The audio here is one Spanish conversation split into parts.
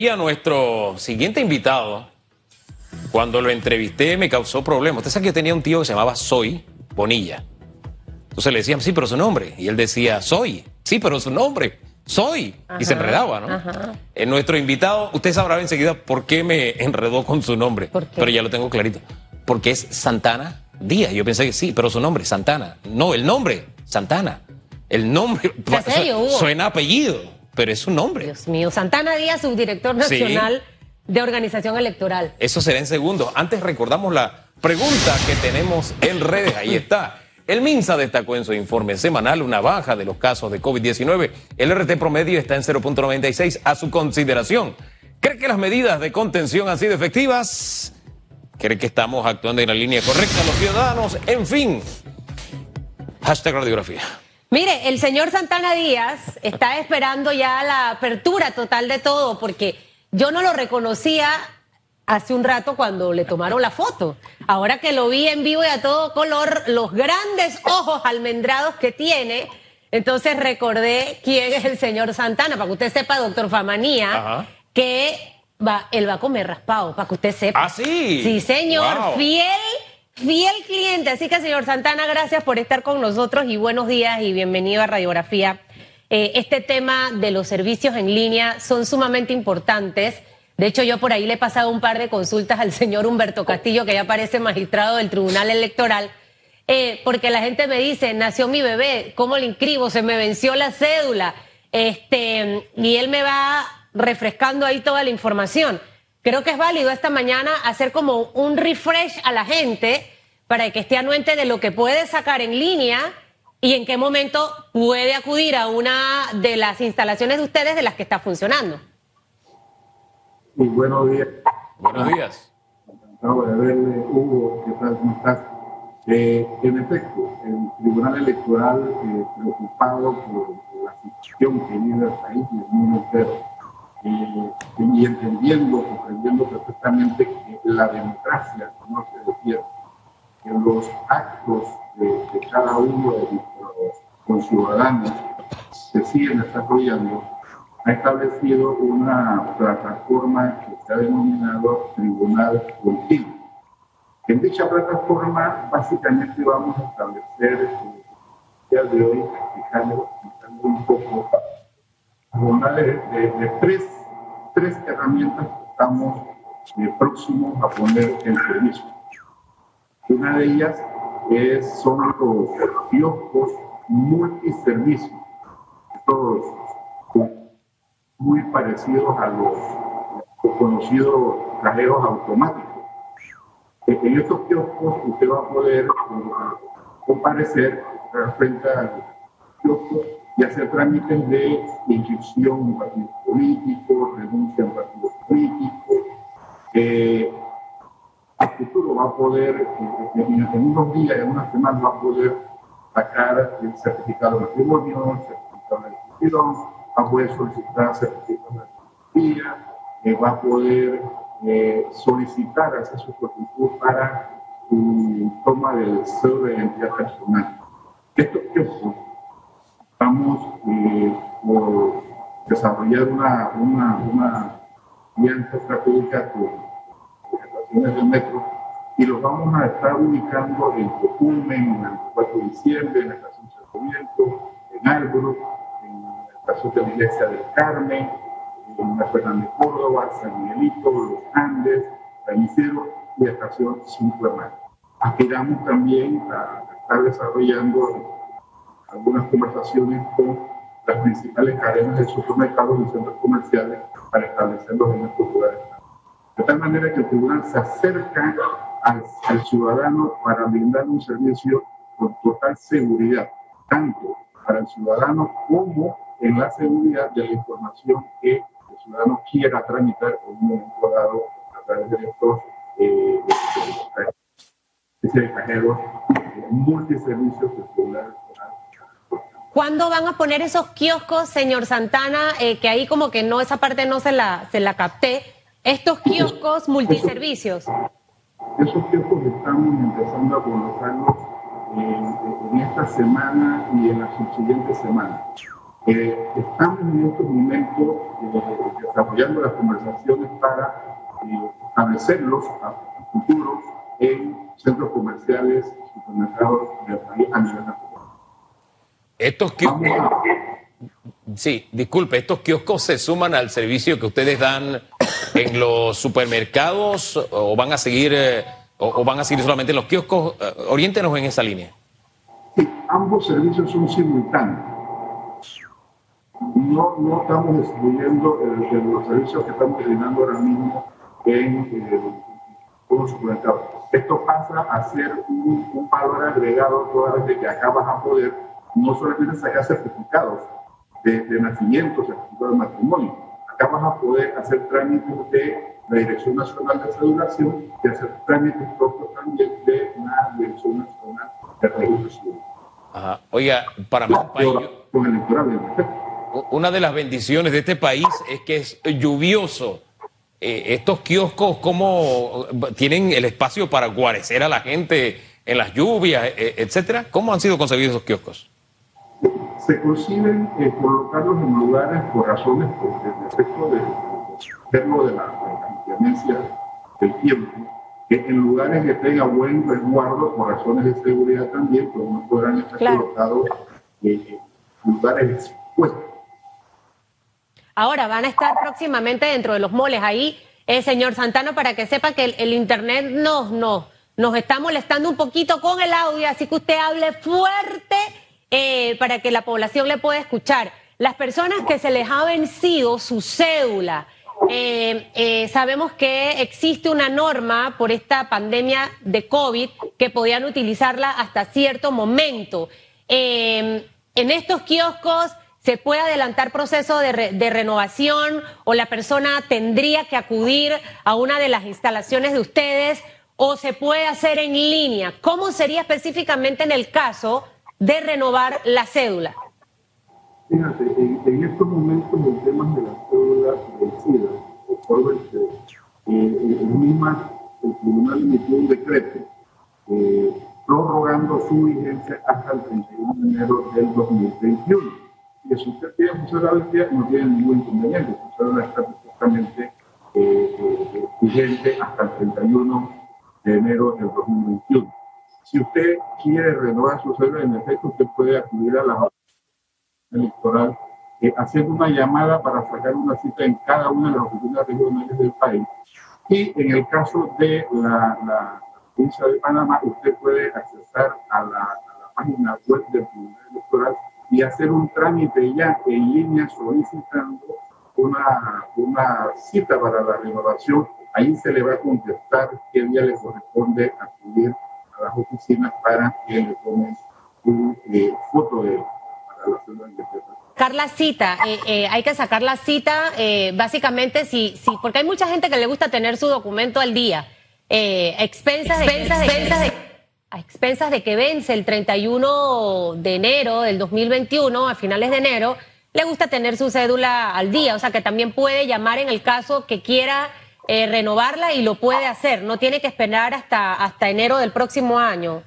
Y a nuestro siguiente invitado, cuando lo entrevisté me causó problemas. Usted sabe que yo tenía un tío que se llamaba Soy Bonilla. Entonces le decían, sí, pero su nombre. Y él decía, Soy, sí, pero su nombre, Soy. y se enredaba, ¿no? En nuestro invitado, usted sabrá enseguida por qué me enredó con su nombre. Pero ya lo tengo clarito. Porque es Santana Díaz. Yo pensé que sí, pero su nombre, Santana. No, el nombre, Santana. El nombre suena apellido pero es su nombre. Dios mío, Santana Díaz, subdirector nacional de organización electoral. Eso será en segundo. Antes recordamos la pregunta que tenemos en redes. Ahí está. El MINSA destacó en su informe semanal una baja de los casos de COVID-19. El RT promedio está en 0.96 a su consideración. ¿Cree que las medidas de contención han sido efectivas? ¿Cree que estamos actuando en la línea correcta los ciudadanos? En fin. Hashtag radiografía. Mire, el señor Santana Díaz está esperando ya la apertura total de todo, porque yo no lo reconocía hace un rato cuando le tomaron la foto. Ahora que lo vi en vivo y a todo color, los grandes ojos almendrados que tiene, entonces recordé quién es el señor Santana, para que usted sepa, doctor Famanía, que va, él va a comer raspado, para que usted sepa. Ah, sí. Sí, señor, fiel fiel cliente. Así que, señor Santana, gracias por estar con nosotros y buenos días y bienvenido a Radiografía. Eh, este tema de los servicios en línea son sumamente importantes. De hecho, yo por ahí le he pasado un par de consultas al señor Humberto Castillo, que ya parece magistrado del Tribunal Electoral, eh, porque la gente me dice, nació mi bebé, ¿cómo le inscribo? Se me venció la cédula. Este, y él me va refrescando ahí toda la información creo que es válido esta mañana hacer como un refresh a la gente para que esté anuente de lo que puede sacar en línea y en qué momento puede acudir a una de las instalaciones de ustedes de las que está funcionando. Muy buenos días. Buenos días. Encantado de verle, Hugo. ¿Qué tal? ¿Cómo estás? Eh, en efecto, el Tribunal Electoral, eh, preocupado por la situación que vive el país y el mundo entero, y entendiendo, comprendiendo perfectamente que la democracia no se refiere, que los actos de, cada uno de nuestros conciudadanos se siguen desarrollando, ha establecido una plataforma que se ha denominado Tribunal Contigo. En dicha plataforma, básicamente vamos a establecer, el día de hoy, explicando un poco de, tres, tres, herramientas que estamos eh, próximos a poner en servicio. Una de ellas es, son los kioscos multiservicios, todos muy parecidos a los conocidos cajeros automáticos. En estos kioscos usted va a poder eh, comparecer frente al kiosco y hacer trámites de inscripción en partidos políticos, renuncia en partidos políticos. Eh, a futuro va a poder, eh, en, unos días, en unas semanas, va a poder sacar el certificado de matrimonio, el certificado de inscripción, va a poder solicitar certificado de matrimonio, eh, va a poder eh, solicitar hacer su solicitud para toma del cero de identidad personal. Esto que Estamos eh, desarrollar una, una, una alianza estratégica con estaciones del metro y los vamos a estar ubicando en Tocumen, en el 4 de diciembre, en la estación Sarmiento, en Álvaro, en la estación de la Iglesia del Carmen, en la Fernández Córdoba, San Miguelito, Los Andes, San Isidro y la estación Cinco Hermanos. Aspiramos también a estar desarrollando algunas conversaciones con las principales cadenas de supermercados y centros comerciales para establecerlos en estos lugares. De tal manera que el tribunal se acerca al, al ciudadano para brindar un servicio con total seguridad, tanto para el ciudadano como en la seguridad de la información que el ciudadano quiera tramitar en un momento dado a través de estos eh, de cajeros eh, multiservicios que el tribunal ¿Cuándo van a poner esos kioscos, señor Santana? Eh, que ahí como que no, esa parte no se la, se la capté. Estos kioscos multiservicios. Esos kioscos estamos empezando a colocarlos en, esta semana y en las subsiguientes semanas. Eh, estamos en estos momentos eh, desarrollando las conversaciones para eh, establecerlos a futuros en centros comerciales, supermercados del país a nivel nacional. Estos kioscos, sí, disculpe, estos kioscos se suman al servicio que ustedes dan en los supermercados o van a seguir o, van a seguir solamente en los kioscos. Oriéntenos en esa línea. Sí, ambos servicios son simultáneos no, no estamos distribuyendo los servicios que estamos brindando ahora mismo en los supermercados. Esto pasa a ser un, valor agregado toda vez que acá vas a poder no solamente sacar certificados de, nacimiento, certificados de matrimonio, acá vas a poder hacer trámites de la Dirección Nacional de Cedulación y hacer trámites propios también de la Dirección Nacional de Regulación. Ajá. Oiga, para más una de las bendiciones de este país es que es lluvioso. Eh, estos kioscos, ¿cómo tienen el espacio para guarecer a la gente en las lluvias, eh, etcétera? ¿Cómo han sido concebidos esos kioscos? Se consiguen eh, colocarlos en lugares por razones, por el efecto de, verlo de la, inclemencia del tiempo, que en lugares que tengan buen resguardo por razones de seguridad también, pues no podrán estar colocados en lugares expuestos Ahora van a estar próximamente dentro de los moles. Ahí, eh, señor Santano, para que sepa que el, Internet nos, no, nos está molestando un poquito con el audio, así que usted hable fuerte eh, para que la población le pueda escuchar. Las personas que se les ha vencido su cédula, eh, sabemos que existe una norma por esta pandemia de COVID que podían utilizarla hasta cierto momento. en estos kioscos ¿Se puede adelantar proceso de, renovación o la persona tendría que acudir a una de las instalaciones de ustedes o se puede hacer en línea? ¿Cómo sería específicamente en el caso de renovar la cédula? Fíjate, en, estos momentos el tema de la cédula vencida, por el, eh, el, misma, el tribunal emitió un decreto eh, prorrogando su vigencia hasta el 31 de enero del 2021 que si usted usar la bestia no tiene ningún inconveniente. Su cédula está perfectamente eh, eh, vigente hasta el 31 de enero del 2021. Si usted quiere renovar su cédula, en efecto, usted puede acudir a la electoral eh, haciendo una llamada para sacar una cita en cada una de las oficinas regionales del país. Y en el caso de la, la provincia de Panamá, usted puede accesar a la, a la página web del Tribunal Electoral y hacer un trámite ya en línea solicitando una, una cita para la renovación. Ahí se le va a contestar qué día le corresponde acudir oficinas para que le tomen su eh, foto de para la cédula de sacar la cita, eh, eh, hay que sacar la cita, básicamente, sí, sí, porque hay mucha gente que le gusta tener su documento al día. expensas, expensas, expensas de a expensas de que vence el 31 de enero del 2021, a finales de enero, le gusta tener su cédula al día, o sea que también puede llamar en el caso que quiera eh, renovarla y lo puede hacer, no tiene que esperar hasta, hasta enero del próximo año.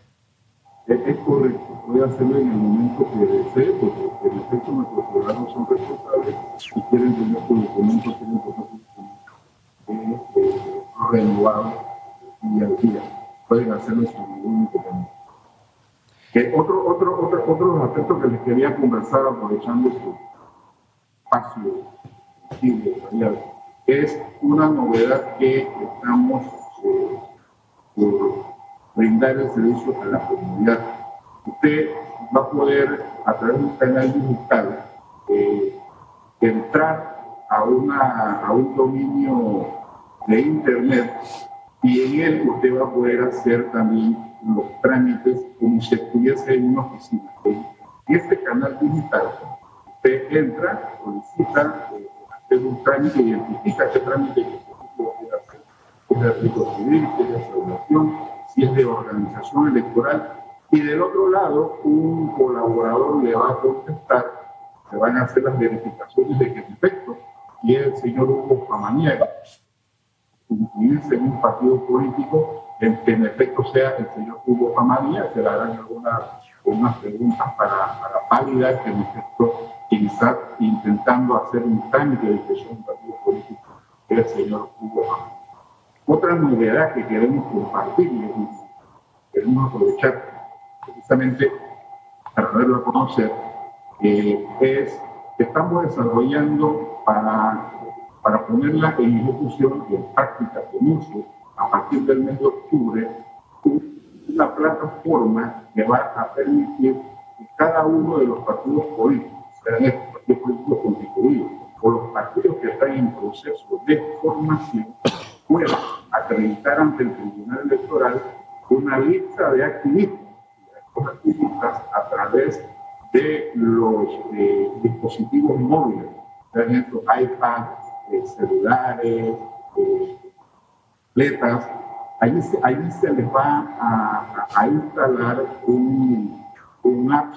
Es, correcto, puede hacerlo en el momento que desee, porque en efecto nuestros ciudadanos son responsables y quieren tener su documento, quieren tener su eh, renovado y al día pueden hacerlo sin ningún inconveniente. Que otro, otro, otro, otro aspecto que les quería conversar aprovechando su espacio es una novedad que estamos eh, por brindar el servicio a la comunidad. Usted va a poder, a través de un canal digital, eh, entrar a, una, a un dominio de Internet y en él usted va a poder hacer también los trámites como si estuviese en una oficina. En este canal digital, usted entra, solicita, eh, un trámite, identifica qué trámite que quiere hacer, si es de riesgo civil, si es de aseguración, si es de organización electoral, y del otro lado, un colaborador le va a contestar, se van a hacer las verificaciones de que efecto, y el señor Hugo Pamaniega, inscribirse en un partido político en que en efecto sea el señor Hugo Pamadía, se le harán algunas, preguntas para, para validar que en efecto quien está intentando hacer un trámite de creación un partido político, es el señor Hugo Otra novedad que queremos compartir y queremos aprovechar precisamente para darlo a conocer eh, es que estamos desarrollando para, para ponerla en ejecución y en práctica, en uso, a partir del mes de octubre, una plataforma que va a permitir que cada uno de los partidos políticos, partidos o los partidos que están en proceso de formación, puedan acreditar ante el Tribunal Electoral una lista de activistas, a través de los eh, dispositivos móviles, sean estos iPads, eh, celulares, eh, tabletas, Ahí, ahí se les va a, instalar un, un app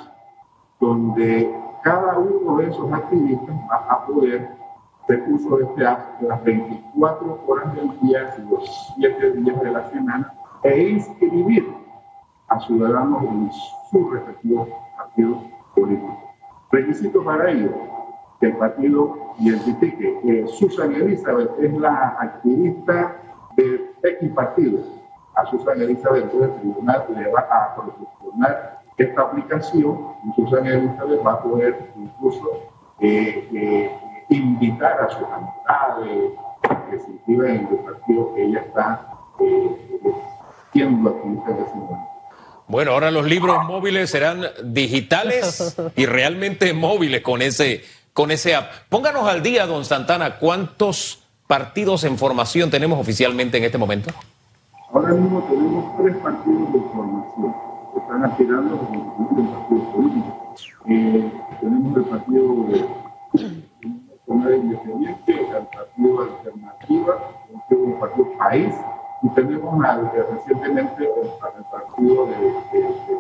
donde cada uno de esos activistas va a poder hacer uso de este app las 24 horas del día y los 7 días de la semana e inscribir a ciudadanos en su respectivo partido político. Requisito para ello, que el partido identifique que Susan Elizabeth es la activista de X partido a Susana Elizabeth, el tribunal le va a proporcionar esta aplicación y Susana Elizabeth va a poder incluso eh, eh, invitar a sus amistades que se inscriban en el partido que ella está eh, siendo activista en ese momento. Bueno, ahora los libros móviles serán digitales y realmente móviles con ese, con ese app. Pónganos al día, don Santana, ¿cuántos partidos en formación tenemos oficialmente en este momento? Ahora mismo tenemos tres partidos de están aspirando a un partido político. Eh, tenemos el partido Nacional Independiente, el partido Alternativa, el partido País, y tenemos recientemente el, partido de, de,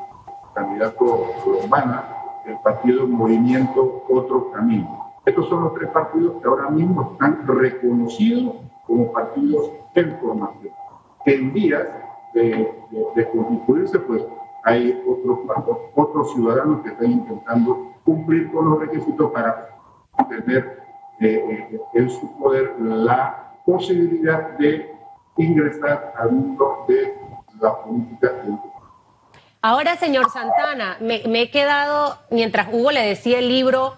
candidato Urbana, el partido Movimiento Otro Camino. Estos son los tres partidos que ahora mismo están reconocidos como partidos en formación. En días de, constituirse, pues hay otros, ciudadanos que están intentando cumplir con los requisitos para tener eh, eh, en su poder la posibilidad de ingresar al mundo de la política. Ahora, señor Santana, me, he quedado, mientras Hugo le decía el libro,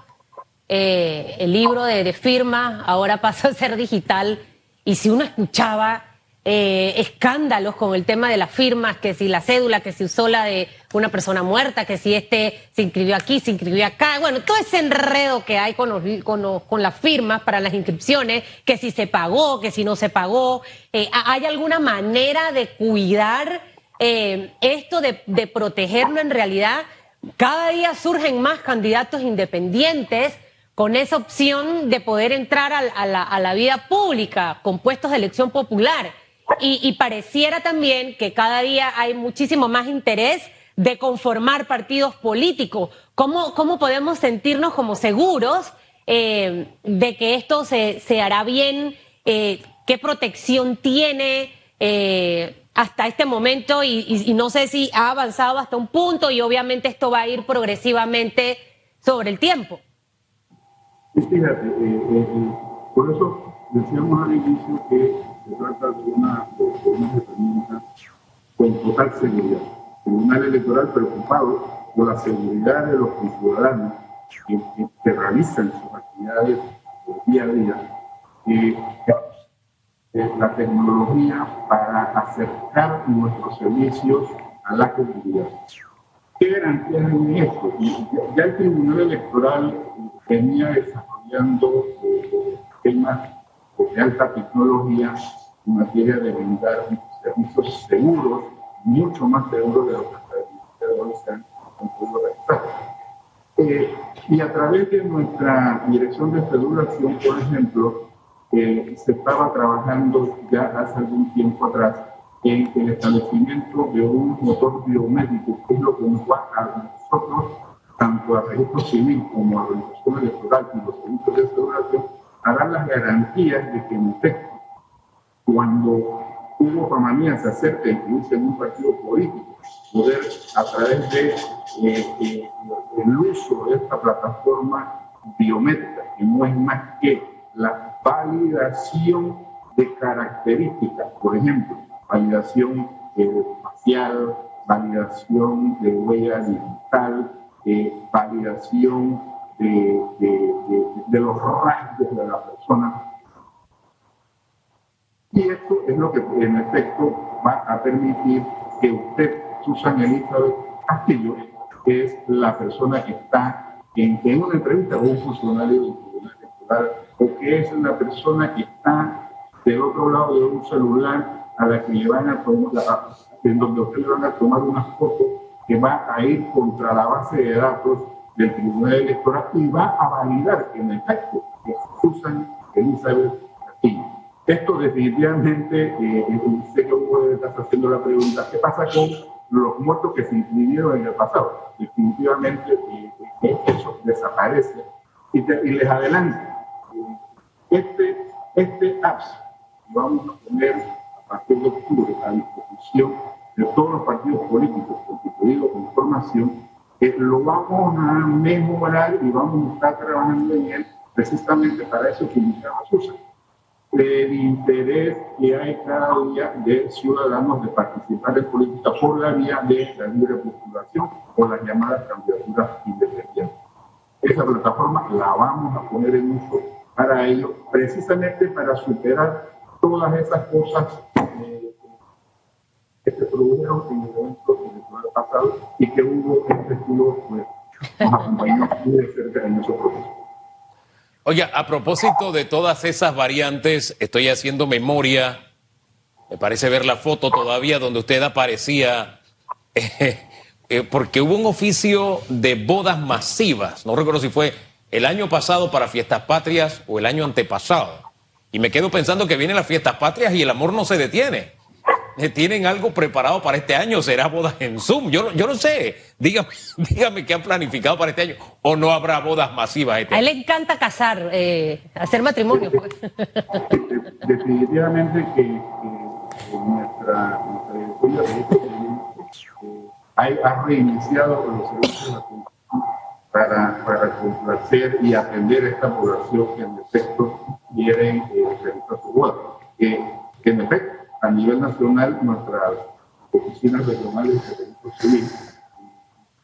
eh, el libro de, firma ahora pasa a ser digital y si uno escuchaba eh, escándalos con el tema de las firmas, que si la cédula, que se usó la de una persona muerta, que si este se inscribió aquí, se inscribió acá, bueno, todo ese enredo que hay con, con, las firmas para las inscripciones, que si se pagó, que si no se pagó, eh, ¿hay alguna manera de cuidar esto, de, de protegerlo en realidad? Cada día surgen más candidatos independientes con esa opción de poder entrar a, la, vida pública con puestos de elección popular. Y, pareciera también que cada día hay muchísimo más interés de conformar partidos políticos. ¿Cómo, cómo podemos sentirnos como seguros eh, de que esto se, hará bien? Eh, ¿Qué protección tiene eh, hasta este momento? y no sé si ha avanzado hasta un punto y obviamente esto va a ir progresivamente sobre el tiempo. Fíjate, por eso decíamos al inicio que se trata de una, de una herramienta con total seguridad. Tribunal Electoral preocupado por la seguridad de los ciudadanos que, realizan sus actividades día a día. la tecnología para acercar nuestros servicios a la comunidad. ¿Qué garantías hay esto? Ya el Tribunal Electoral venía desarrollando eh, temas de alta tecnología en materia de brindar servicios seguros, mucho más seguros de lo que se han podido eh, y a través de nuestra dirección de federación, por ejemplo, eh, se estaba trabajando ya hace algún tiempo atrás en el establecimiento de un motor biomédico, que es lo que nos va a nosotros tanto al registro civil como a la organización electoral y los servicios de seguridad, harán las garantías de que en cuando Hugo Romanía se acerca a inscribirse en un partido político, poder a través de eh, eh, el uso de esta plataforma biométrica, que no es más que la validación de características, por ejemplo, validación eh, facial, validación de huella digital, eh, validación de, de, los rasgos de la persona. Y esto es lo que en efecto va a permitir que usted, Susan Elizabeth Castillo, es la persona que está en, en una entrevista con un funcionario del Tribunal Electoral, o que es la persona que está del otro lado de un celular a la que le van a tomar, en donde usted le van a tomar una foto que va a ir contra la base de datos del Tribunal Electoral y va a validar en efecto que Susan Elizabeth Castillo. Esto definitivamente, eh, eh sé que Hugo estar haciendo la pregunta, ¿qué pasa con los muertos que se inscribieron en el pasado? Definitivamente eh, eh eso desaparece. Y, y les adelanto, este, este apps vamos a poner a partir de octubre a disposición de todos los partidos políticos constituidos con información, que lo vamos a mejorar y vamos a estar trabajando en él precisamente para eso que iniciamos usa. El interés que hay cada día de ciudadanos de participar en política por la vía de la libre postulación o las llamadas candidaturas independientes. Esa plataforma la vamos a poner en uso para ello, precisamente para superar todas esas cosas eh, que se produjeron pasado y que hubo nos acompañó muy de cerca en a propósito de todas esas variantes, estoy haciendo memoria, me parece ver la foto todavía donde usted aparecía, eh, eh, porque hubo un oficio de bodas masivas, no recuerdo si fue el año pasado para fiestas patrias o el año antepasado. Y me quedo pensando que vienen las fiestas patrias y el amor no se detiene. Eh, ¿Tienen algo preparado para este año? ¿Será bodas en Zoom? Yo, yo no sé. Dígame, dígame qué han planificado para este año. ¿O no habrá bodas masivas este A él le encanta casar, eh, hacer matrimonio. Pues. Definitivamente que, que nuestra, nuestra eh, ha reiniciado los servicios de para, para complacer y atender a esta población que en efecto quieren eh, realizar su boda. Que, que, en efecto, a nivel nacional, nuestras oficinas regionales de servicio civil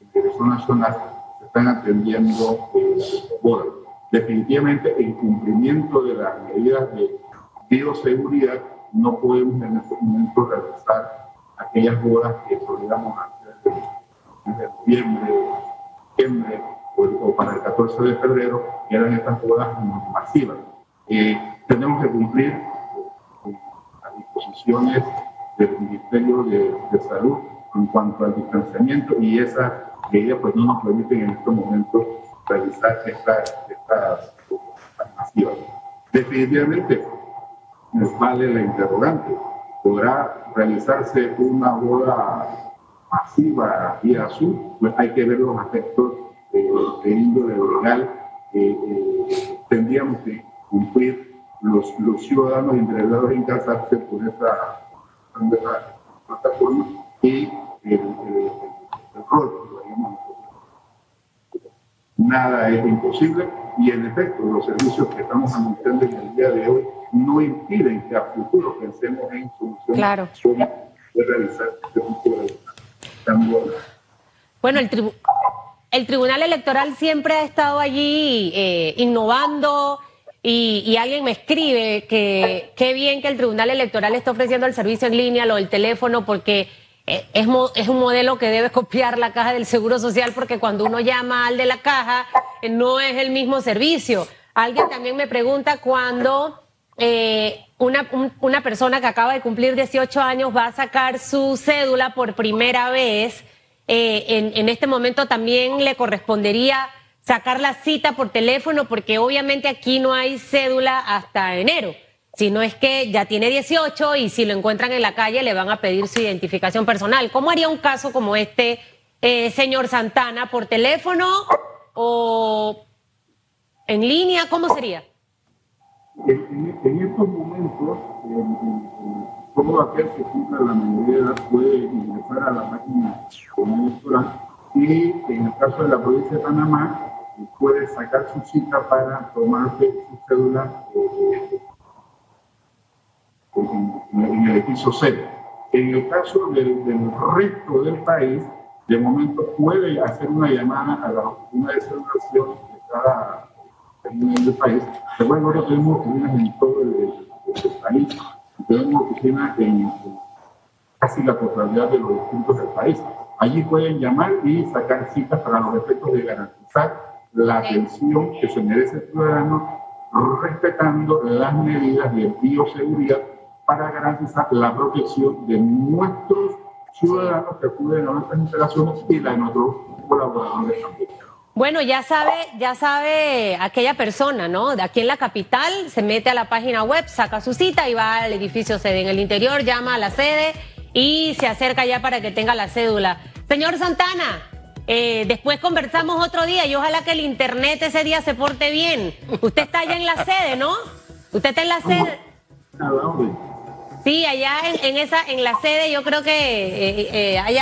en dirección nacional están atendiendo eh. Definitivamente, en cumplimiento de las medidas de bioseguridad, no podemos en este momento realizar aquellas bodas que solíamos hacer en noviembre, diciembre o, para el 14 de febrero, que eran estas bodas masivas. Eh, tenemos que cumplir disposiciones del Ministerio de, Salud en cuanto al distanciamiento y esas medidas pues no nos permiten en estos momentos realizar estas, estas. Definitivamente nos vale la interrogante. ¿Podrá realizarse una boda masiva vía azul? Pues hay que ver los aspectos eh, de índole legal. Eh, eh, tendríamos que cumplir los, los ciudadanos interesados en casarse por esa, plataforma y el, rol Nada es imposible y en efecto los servicios que estamos anunciando en el día de hoy no impiden que a futuro pensemos en soluciones claro. de realizar este tipo de Bueno, el, el Tribunal Electoral siempre ha estado allí eh, innovando, y, alguien me escribe que qué bien que el Tribunal Electoral está ofreciendo el servicio en línea, lo del teléfono, porque eh, es, es un modelo que debe copiar la caja del Seguro Social, porque cuando uno llama al de la caja, eh, no es el mismo servicio. Alguien también me pregunta cuándo eh, una, una persona que acaba de cumplir 18 años va a sacar su cédula por primera vez. en, en este momento también le correspondería sacar la cita por teléfono porque obviamente aquí no hay cédula hasta enero. Si no es que ya tiene 18 y si lo encuentran en la calle le van a pedir su identificación personal. ¿Cómo haría un caso como este, eh, señor Santana, por teléfono o en línea? ¿Cómo sería? En, estos momentos, todo aquel que cumpla la mayoría puede ingresar a la página electoral y en el caso de la provincia de Panamá, puede sacar su cita para tomarse su cédula eh, en, el edificio C. En el caso del, resto del país, de momento puede hacer una llamada a la oficina de celebración de cada nivel del país. Recuerden que tenemos oficinas en todo el, país, tenemos oficinas en, casi la totalidad de los distritos del país. Allí pueden llamar y sacar citas para los efectos de garantizar la atención que se merece el ciudadano, respetando las medidas de bioseguridad para garantizar la protección de nuestros ciudadanos que acuden a nuestras instalaciones y la de nuestros colaboradores también. Bueno, ya sabe, ya sabe aquella persona, ¿no? De aquí en la capital se mete a la página web, saca su cita y va al edificio sede. En el interior llama a la sede y se acerca ya para que tenga la cédula. Señor Santana, eh, después conversamos otro día y ojalá que el internet ese día se porte bien. Usted está allá en la sede, ¿no? Usted está en la sede. Sí, allá en, esa, en la sede yo creo que eh, eh, hay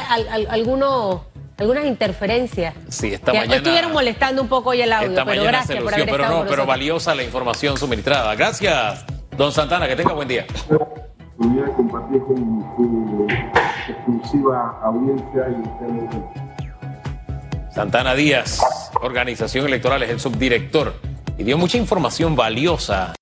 algunos algunas interferencias. Sí, esta mañana. Estuvieron molestando un poco hoy el audio, pero gracias por haber Pero no, pero valiosa la información suministrada. Gracias, don Santana, que tenga buen día. Voy a compartir con su exclusiva audiencia y Santana Díaz, Organización Electoral, es el subdirector y dio mucha información valiosa.